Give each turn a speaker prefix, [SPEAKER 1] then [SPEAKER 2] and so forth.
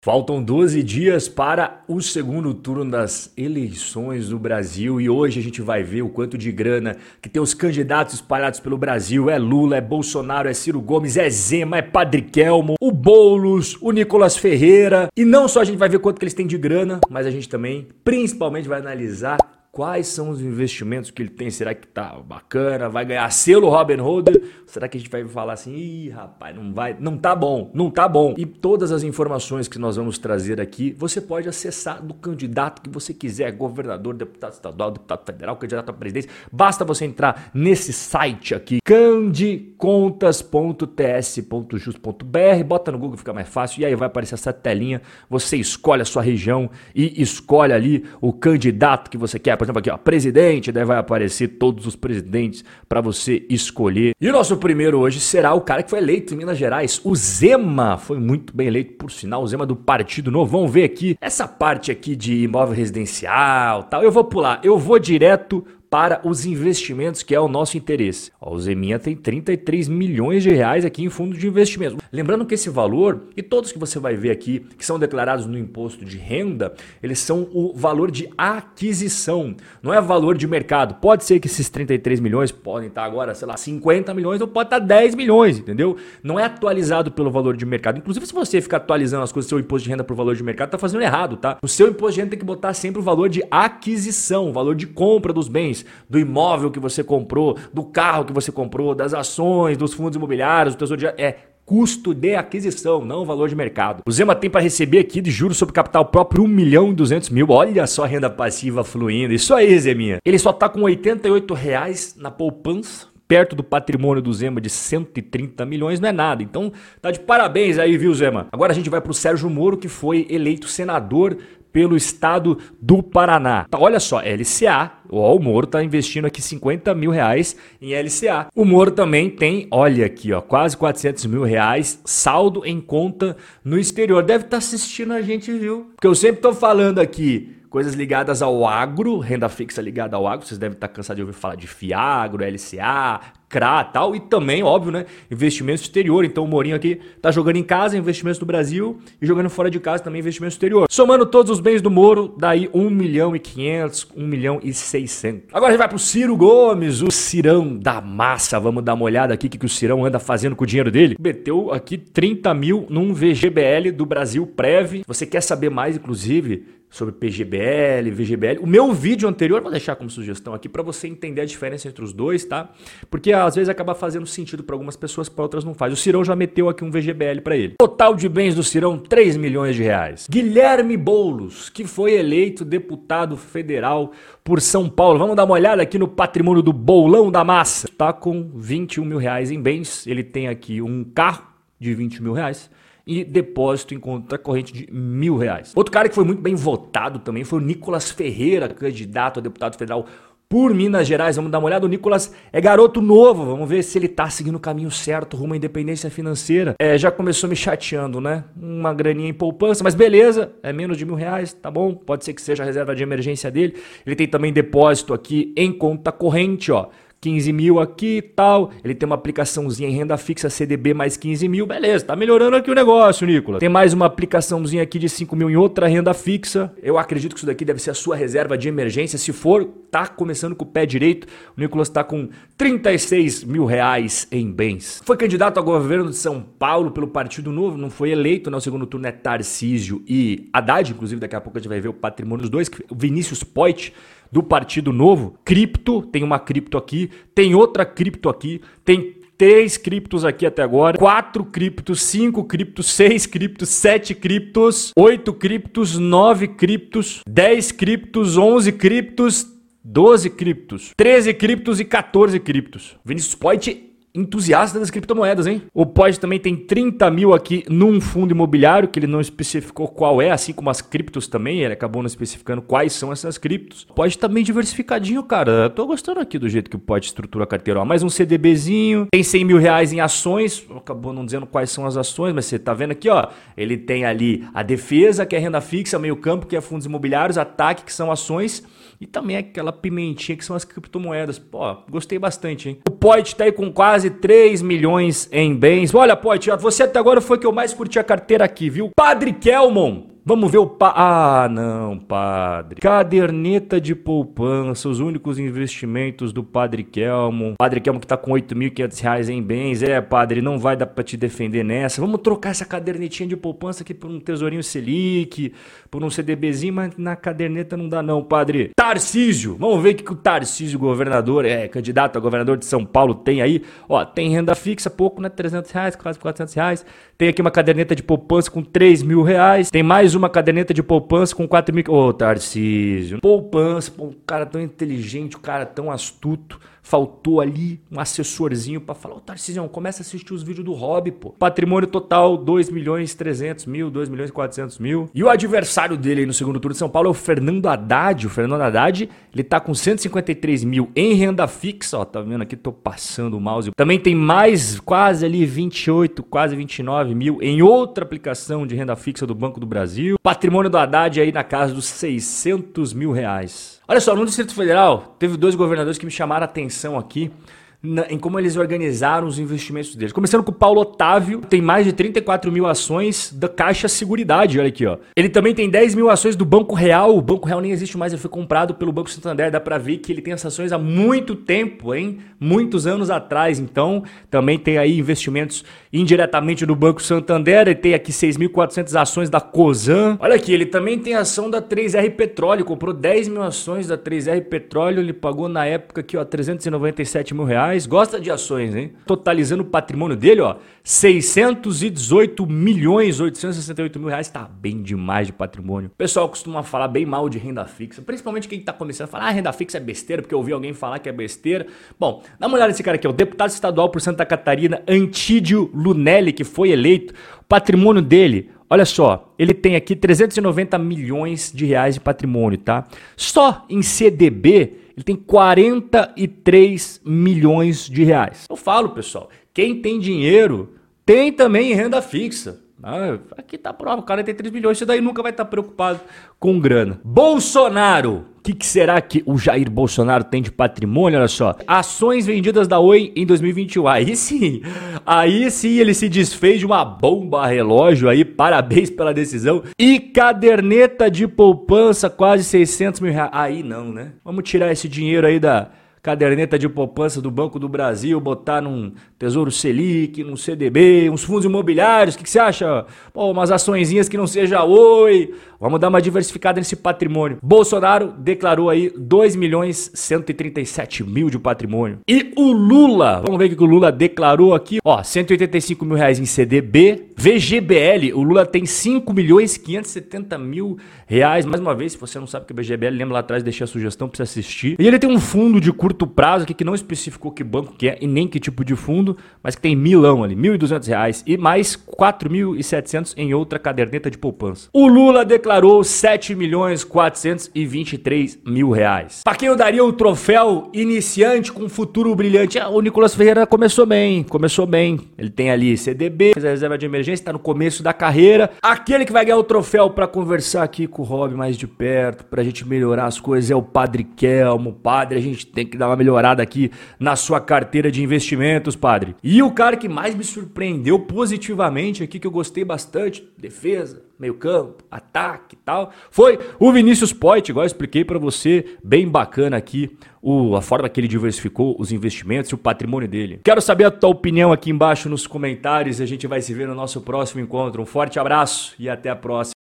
[SPEAKER 1] Faltam 12 dias para o segundo turno das eleições do Brasil e hoje a gente vai ver o quanto de grana que tem os candidatos espalhados pelo Brasil. É Lula, é Bolsonaro, é Ciro Gomes, é Zema, é Padre Kelmo, o Boulos, o Nicolas Ferreira. E não só a gente vai ver quanto que eles têm de grana, mas a gente também, principalmente, vai analisar Quais são os investimentos que ele tem? Será que tá bacana? Vai ganhar selo Robin Hood? Será que a gente vai falar assim, ih, rapaz, não vai, não tá bom, não tá bom. E todas as informações que nós vamos trazer aqui, você pode acessar do candidato que você quiser, governador, deputado estadual, deputado federal, candidato a presidência. Basta você entrar nesse site aqui, candicontas.ts.jus.br, bota no Google, fica mais fácil, e aí vai aparecer essa telinha, você escolhe a sua região e escolhe ali o candidato que você quer por exemplo, aqui, ó, presidente, daí vai aparecer todos os presidentes para você escolher. E o nosso primeiro hoje será o cara que foi eleito em Minas Gerais, o Zema. Foi muito bem eleito, por sinal, o Zema do Partido Novo. Vamos ver aqui essa parte aqui de imóvel residencial, tal. Eu vou pular, eu vou direto para os investimentos, que é o nosso interesse. o Zeminha tem 33 milhões de reais aqui em fundo de investimento. Lembrando que esse valor, e todos que você vai ver aqui, que são declarados no imposto de renda, eles são o valor de aquisição, não é valor de mercado. Pode ser que esses 33 milhões podem estar agora, sei lá, 50 milhões ou pode estar 10 milhões, entendeu? Não é atualizado pelo valor de mercado. Inclusive, se você ficar atualizando as coisas seu imposto de renda por valor de mercado, tá fazendo errado, tá? O seu imposto de renda tem que botar sempre o valor de aquisição, o valor de compra dos bens do imóvel que você comprou, do carro que você comprou, das ações, dos fundos imobiliários, do tesouro de é custo de aquisição, não valor de mercado. O Zema tem para receber aqui de juros sobre capital próprio 1 milhão e 200 mil. Olha só a renda passiva fluindo. Isso aí, Zeminha. Ele só tá com 88 reais na poupança. Perto do patrimônio do Zema de 130 milhões não é nada. Então, tá de parabéns aí, viu, Zema? Agora a gente vai pro Sérgio Moro, que foi eleito senador pelo estado do Paraná. Tá, olha só, LCA, o Moro está investindo aqui 50 mil reais em LCA. O Moro também tem, olha aqui, ó, quase 400 mil reais saldo em conta no exterior. Deve estar tá assistindo a gente, viu? Porque eu sempre estou falando aqui coisas ligadas ao agro, renda fixa ligada ao agro. Vocês devem estar cansados de ouvir falar de Fiagro, LCA, CRA tal. E também, óbvio, né? Investimento exterior. Então o Morinho aqui tá jogando em casa, investimentos do Brasil, e jogando fora de casa também, investimento exterior. Somando todos os bens do Moro, daí 1 milhão e 500, 1 milhão e 600. Agora a gente vai pro Ciro Gomes, o Cirão da massa. Vamos dar uma olhada aqui o que, que o Cirão anda fazendo com o dinheiro dele. Meteu aqui 30 mil num VGBL do Brasil Prev. Você quer saber mais, inclusive, sobre PGBL, VGBL. O meu vídeo anterior, vou deixar como sugestão aqui para você entender a diferença entre os dois, tá? Porque às vezes acaba fazendo sentido para algumas pessoas, para outras não faz. O Cirão já meteu aqui um VGBL para ele. Total de bens do Cirão, 3 milhões de reais. Guilherme Boulos, que foi eleito deputado federal por São Paulo. Vamos dar uma olhada aqui no patrimônio do Bolão da Massa. Tá com 21 mil reais em bens. Ele tem aqui um carro de 20 mil reais e depósito em conta corrente de mil reais. Outro cara que foi muito bem votado também foi o Nicolas Ferreira, candidato a deputado federal por Minas Gerais. Vamos dar uma olhada. O Nicolas é garoto novo. Vamos ver se ele tá seguindo o caminho certo rumo à independência financeira. É, já começou me chateando, né? Uma graninha em poupança, mas beleza, é menos de mil reais, tá bom? Pode ser que seja a reserva de emergência dele. Ele tem também depósito aqui em conta corrente, ó. 15 mil aqui e tal. Ele tem uma aplicaçãozinha em renda fixa CDB mais 15 mil. Beleza, tá melhorando aqui o negócio, Nicolas. Tem mais uma aplicaçãozinha aqui de 5 mil em outra renda fixa. Eu acredito que isso daqui deve ser a sua reserva de emergência. Se for, tá começando com o pé direito. O Nicolas tá com 36 mil reais em bens. Foi candidato ao governo de São Paulo pelo Partido Novo, não foi eleito, né? O segundo turno é Tarcísio e Haddad, inclusive daqui a pouco a gente vai ver o patrimônio dos dois. O Vinícius Poit do Partido Novo, cripto, tem uma cripto aqui, tem outra cripto aqui, tem três criptos aqui até agora, quatro criptos, cinco criptos, seis criptos, sete criptos, oito criptos, nove criptos, dez criptos, onze criptos, 12 criptos, 13 criptos e 14 criptos. Vinícius Point entusiasta das criptomoedas, hein? O Pod também tem 30 mil aqui num fundo imobiliário, que ele não especificou qual é, assim como as criptos também, ele acabou não especificando quais são essas criptos. Pode tá bem diversificadinho, cara. Eu tô gostando aqui do jeito que o Pod estrutura a carteira. Ó, mais um CDBzinho, tem 100 mil reais em ações, acabou não dizendo quais são as ações, mas você tá vendo aqui, ó, ele tem ali a defesa, que é renda fixa, meio campo, que é fundos imobiliários, ataque, que são ações, e também aquela pimentinha, que são as criptomoedas. Pô, gostei bastante, hein? O Pod tá aí com quase quase 3 milhões em bens. Olha, Poit, você até agora foi que eu mais curti a carteira aqui, viu? Padre Kelmon, Vamos ver o pa... Ah, não, padre. Caderneta de poupança, os únicos investimentos do padre Kelmo. Padre Kelmo que tá com 8.500 reais em bens. É, padre, não vai dar pra te defender nessa. Vamos trocar essa cadernetinha de poupança aqui por um tesourinho Selic, por um CDBzinho, mas na caderneta não dá não, padre. Tarcísio, vamos ver o que o Tarcísio, governador, é candidato a governador de São Paulo, tem aí. Ó, tem renda fixa, pouco, né? 300 reais, quase 400 reais. Tem aqui uma caderneta de poupança com 3 mil reais. Tem mais uma caderneta de poupança com 4 mil. Ô, oh, Tarcísio. Poupança, um cara tão inteligente, um cara tão astuto faltou ali um assessorzinho para falar, ô Tarcísio, começa a assistir os vídeos do Hobby, pô. Patrimônio total, 2 milhões 300 mil, 2 milhões 400 mil. E o adversário dele aí no segundo turno de São Paulo é o Fernando Haddad. O Fernando Haddad, ele tá com 153 mil em renda fixa, ó, tá vendo aqui, tô passando o mouse. Também tem mais, quase ali 28, quase 29 mil em outra aplicação de renda fixa do Banco do Brasil. Patrimônio do Haddad aí na casa dos 600 mil reais. Olha só, no Distrito Federal, teve dois governadores que me chamaram a atenção aqui na, em como eles organizaram os investimentos deles. Começando com o Paulo Otávio, tem mais de 34 mil ações da Caixa Seguridade, olha aqui, ó. Ele também tem 10 mil ações do Banco Real, o Banco Real nem existe mais, ele foi comprado pelo Banco Santander, dá pra ver que ele tem essas ações há muito tempo, hein? Muitos anos atrás, então também tem aí investimentos indiretamente do Banco Santander, ele tem aqui 6.400 ações da Cosan. Olha aqui, ele também tem ação da 3R Petróleo, comprou 10 mil ações da 3R Petróleo, ele pagou na época aqui, ó, 397 mil reais reais. Gosta de ações, hein? Totalizando o patrimônio dele, ó, 618 milhões 868 mil reais. Tá bem demais de patrimônio. O pessoal costuma falar bem mal de renda fixa, principalmente quem tá começando a falar, ah, renda fixa é besteira, porque eu ouvi alguém falar que é besteira. Bom, dá uma olhada nesse cara aqui, ó, o deputado estadual por Santa Catarina, Antídio Lunelli, que foi eleito. O patrimônio dele, Olha só, ele tem aqui 390 milhões de reais de patrimônio, tá? Só em CDB ele tem 43 milhões de reais. Eu falo, pessoal, quem tem dinheiro tem também renda fixa. Ah, aqui tá prova, 43 milhões, isso daí nunca vai estar tá preocupado com grana. Bolsonaro, o que, que, será que o Jair Bolsonaro tem de patrimônio? Olha só, ações vendidas da Oi em 2021. Aí sim, aí sim ele se desfez de uma bomba relógio aí, parabéns pela decisão. E caderneta de poupança, quase 600 mil reais. Aí não, né? Vamos tirar esse dinheiro aí da caderneta de poupança do Banco do Brasil, botar num Tesouro Selic, num CDB, uns fundos imobiliários, o que, que, você acha? Pô, umas açõezinhas que não seja oi. Vamos dar uma diversificada nesse patrimônio. Bolsonaro declarou aí 2 milhões 137 mil de patrimônio. E o Lula, vamos ver o que o Lula declarou aqui. Ó, 185 mil reais em CDB. VGBL, o Lula tem 5 milhões 570 mil reais. Mais uma vez, se você não sabe o que é VGBL, lembra lá atrás, deixei a sugestão para você assistir. E ele tem um fundo de curto prazo aqui que não especificou que banco que é e nem que tipo de fundo mas que tem milão ali, R$ 1.200 e mais 4.700 em outra caderneta de poupança. O Lula declarou 7 milhões 423 mil reais. Para quem eu daria o troféu iniciante com futuro brilhante? Ah, o Nicolas Ferreira começou bem, começou bem. Ele tem ali CDB, fez a reserva de emergência, está no começo da carreira. Aquele que vai ganhar o troféu para conversar aqui com o Rob mais de perto, para a gente melhorar as coisas, é o Padre Kelmo. Padre, a gente tem que dar uma melhorada aqui na sua carteira de investimentos, Padre. E o cara que mais me surpreendeu positivamente aqui, que eu gostei bastante, defesa, meio campo, ataque e tal, foi o Vinícius Poit, igual eu expliquei para você, bem bacana aqui, o, a forma que ele diversificou os investimentos e o patrimônio dele. Quero saber a tua opinião aqui embaixo nos comentários e a gente vai se ver no nosso próximo encontro. Um forte abraço e até a próxima.